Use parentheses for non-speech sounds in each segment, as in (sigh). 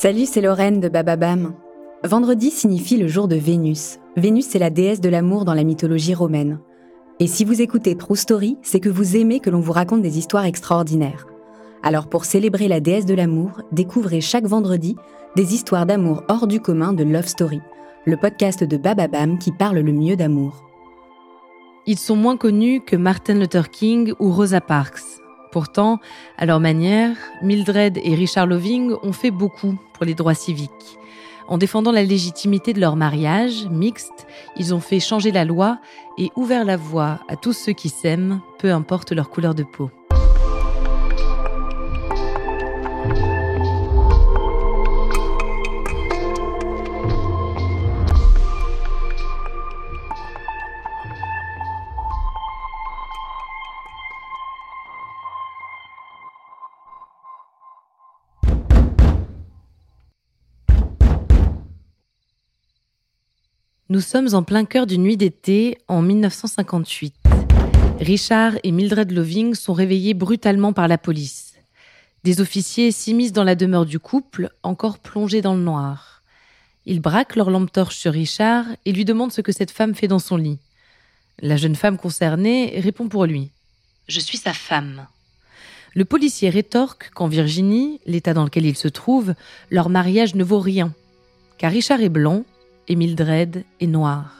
Salut, c'est Lorraine de Bababam. Vendredi signifie le jour de Vénus. Vénus est la déesse de l'amour dans la mythologie romaine. Et si vous écoutez True Story, c'est que vous aimez que l'on vous raconte des histoires extraordinaires. Alors pour célébrer la déesse de l'amour, découvrez chaque vendredi des histoires d'amour hors du commun de Love Story, le podcast de Bababam qui parle le mieux d'amour. Ils sont moins connus que Martin Luther King ou Rosa Parks. Pourtant, à leur manière, Mildred et Richard Loving ont fait beaucoup pour les droits civiques. En défendant la légitimité de leur mariage mixte, ils ont fait changer la loi et ouvert la voie à tous ceux qui s'aiment, peu importe leur couleur de peau. Nous sommes en plein cœur d'une nuit d'été en 1958. Richard et Mildred Loving sont réveillés brutalement par la police. Des officiers s'immiscent dans la demeure du couple, encore plongé dans le noir. Ils braquent leur lampe torche sur Richard et lui demandent ce que cette femme fait dans son lit. La jeune femme concernée répond pour lui. Je suis sa femme. Le policier rétorque qu'en Virginie, l'état dans lequel il se trouve, leur mariage ne vaut rien. Car Richard est blanc et Mildred est noire.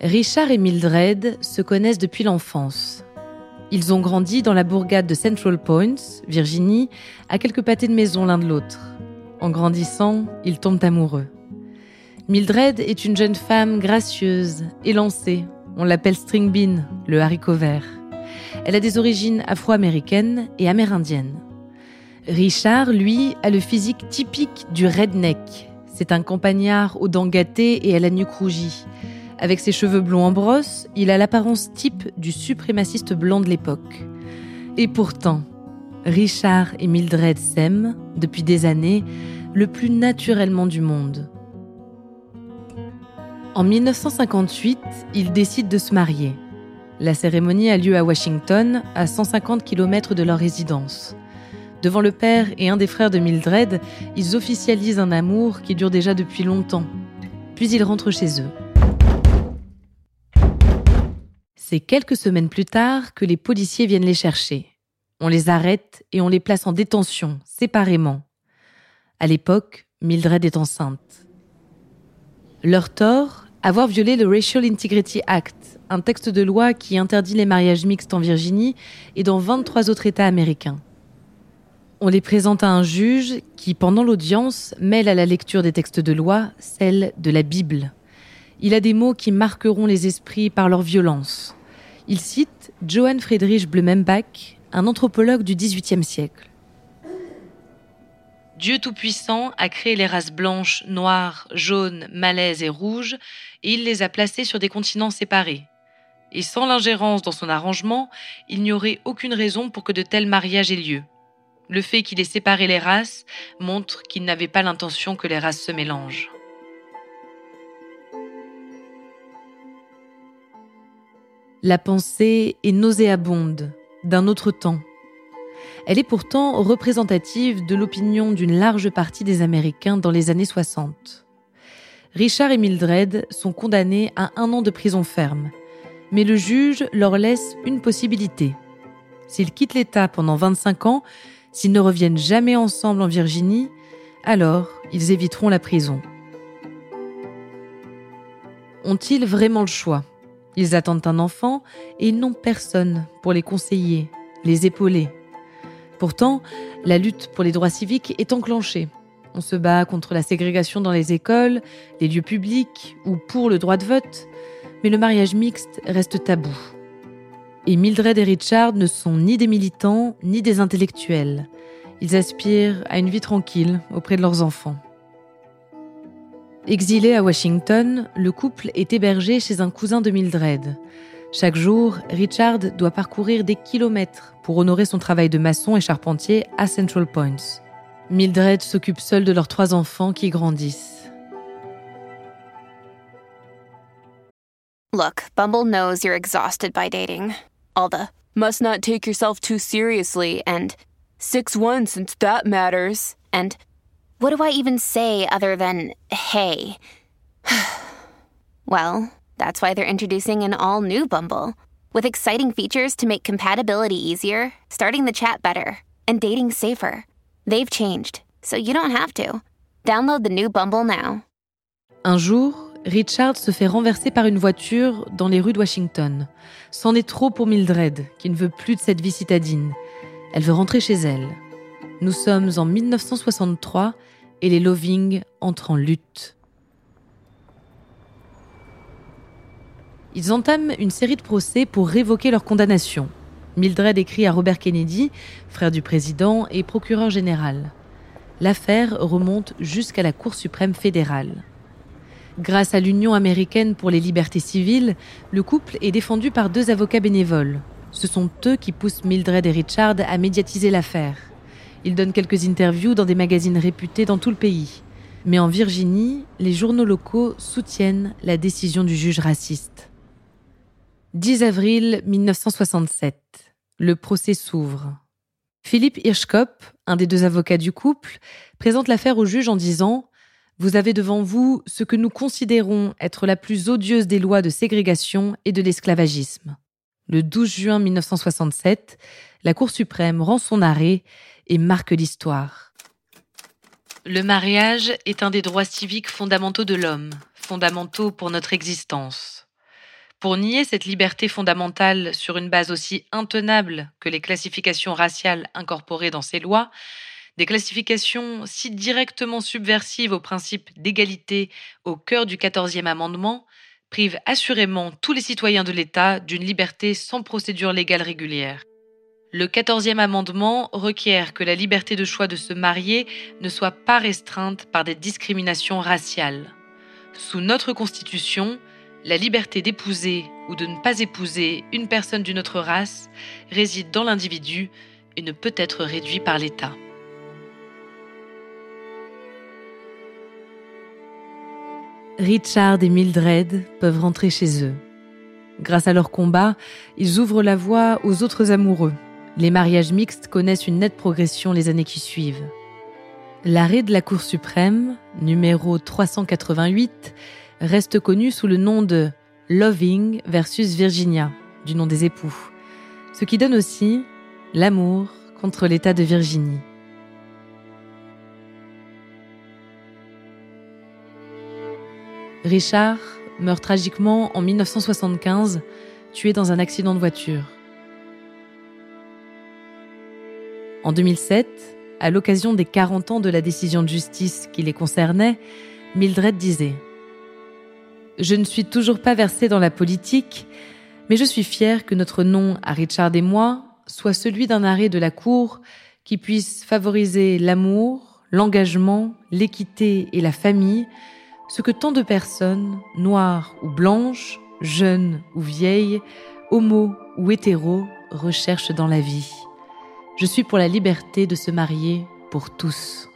Richard et Mildred se connaissent depuis l'enfance. Ils ont grandi dans la bourgade de Central Point, Virginie, à quelques pâtés de maison l'un de l'autre. En grandissant, ils tombent amoureux. Mildred est une jeune femme gracieuse, élancée. On l'appelle String Bean, le haricot vert. Elle a des origines afro-américaines et amérindiennes. Richard, lui, a le physique typique du redneck. C'est un campagnard aux dents gâtées et à la nuque rougie. Avec ses cheveux blonds en brosse, il a l'apparence type du suprémaciste blanc de l'époque. Et pourtant, Richard et Mildred s'aiment, depuis des années, le plus naturellement du monde. En 1958, ils décident de se marier. La cérémonie a lieu à Washington, à 150 km de leur résidence. Devant le père et un des frères de Mildred, ils officialisent un amour qui dure déjà depuis longtemps. Puis ils rentrent chez eux. C'est quelques semaines plus tard que les policiers viennent les chercher. On les arrête et on les place en détention, séparément. À l'époque, Mildred est enceinte. Leur tort Avoir violé le Racial Integrity Act, un texte de loi qui interdit les mariages mixtes en Virginie et dans 23 autres États américains. On les présente à un juge qui, pendant l'audience, mêle à la lecture des textes de loi celle de la Bible. Il a des mots qui marqueront les esprits par leur violence. Il cite Johann Friedrich Blumenbach, un anthropologue du XVIIIe siècle. Dieu Tout-Puissant a créé les races blanches, noires, jaunes, malaises et rouges, et il les a placées sur des continents séparés, et sans l'ingérence dans son arrangement, il n'y aurait aucune raison pour que de tels mariages aient lieu. Le fait qu'il ait séparé les races montre qu'il n'avait pas l'intention que les races se mélangent. La pensée est nauséabonde, d'un autre temps. Elle est pourtant représentative de l'opinion d'une large partie des Américains dans les années 60. Richard et Mildred sont condamnés à un an de prison ferme. Mais le juge leur laisse une possibilité. S'ils quittent l'État pendant 25 ans, s'ils ne reviennent jamais ensemble en Virginie, alors ils éviteront la prison. Ont-ils vraiment le choix? Ils attendent un enfant et ils n'ont personne pour les conseiller, les épauler. Pourtant, la lutte pour les droits civiques est enclenchée. On se bat contre la ségrégation dans les écoles, les lieux publics ou pour le droit de vote, mais le mariage mixte reste tabou. Et Mildred et Richard ne sont ni des militants ni des intellectuels. Ils aspirent à une vie tranquille auprès de leurs enfants. Exilé à Washington, le couple est hébergé chez un cousin de Mildred. Chaque jour, Richard doit parcourir des kilomètres pour honorer son travail de maçon et charpentier à Central Points. Mildred s'occupe seule de leurs trois enfants qui grandissent. Look, Bumble knows you're exhausted by dating. All the must not take yourself too seriously and 6 1 since that matters. And what do I even say other than hey? (sighs) well, that's why they're introducing an all new Bumble with exciting features to make compatibility easier, starting the chat better, and dating safer. They've changed, so you don't have to. Download the new Bumble now. Un jour, Richard se fait renverser par une voiture dans les rues de Washington. C'en est trop pour Mildred, qui ne veut plus de cette vie citadine. Elle veut rentrer chez elle. Nous sommes en 1963 et les Loving entrent en lutte. Ils entament une série de procès pour révoquer leur condamnation. Mildred écrit à Robert Kennedy, frère du président et procureur général. L'affaire remonte jusqu'à la Cour suprême fédérale. Grâce à l'Union américaine pour les libertés civiles, le couple est défendu par deux avocats bénévoles. Ce sont eux qui poussent Mildred et Richard à médiatiser l'affaire. Ils donnent quelques interviews dans des magazines réputés dans tout le pays. Mais en Virginie, les journaux locaux soutiennent la décision du juge raciste. 10 avril 1967. Le procès s'ouvre. Philippe Hirschkopf, un des deux avocats du couple, présente l'affaire au juge en disant Vous avez devant vous ce que nous considérons être la plus odieuse des lois de ségrégation et de l'esclavagisme. Le 12 juin 1967, la Cour suprême rend son arrêt et marque l'histoire. Le mariage est un des droits civiques fondamentaux de l'homme, fondamentaux pour notre existence. Pour nier cette liberté fondamentale sur une base aussi intenable que les classifications raciales incorporées dans ces lois, des classifications si directement subversives au principe d'égalité au cœur du 14e amendement, privent assurément tous les citoyens de l'État d'une liberté sans procédure légale régulière. Le 14e amendement requiert que la liberté de choix de se marier ne soit pas restreinte par des discriminations raciales. Sous notre Constitution, la liberté d'épouser ou de ne pas épouser une personne d'une autre race réside dans l'individu et ne peut être réduit par l'État. Richard et Mildred peuvent rentrer chez eux. Grâce à leur combat, ils ouvrent la voie aux autres amoureux. Les mariages mixtes connaissent une nette progression les années qui suivent. L'arrêt de la Cour suprême, numéro 388, reste connu sous le nom de Loving versus Virginia, du nom des époux, ce qui donne aussi l'amour contre l'État de Virginie. Richard meurt tragiquement en 1975, tué dans un accident de voiture. En 2007, à l'occasion des 40 ans de la décision de justice qui les concernait, Mildred disait je ne suis toujours pas versée dans la politique, mais je suis fière que notre nom à Richard et moi soit celui d'un arrêt de la Cour qui puisse favoriser l'amour, l'engagement, l'équité et la famille, ce que tant de personnes, noires ou blanches, jeunes ou vieilles, homo ou hétéros, recherchent dans la vie. Je suis pour la liberté de se marier pour tous.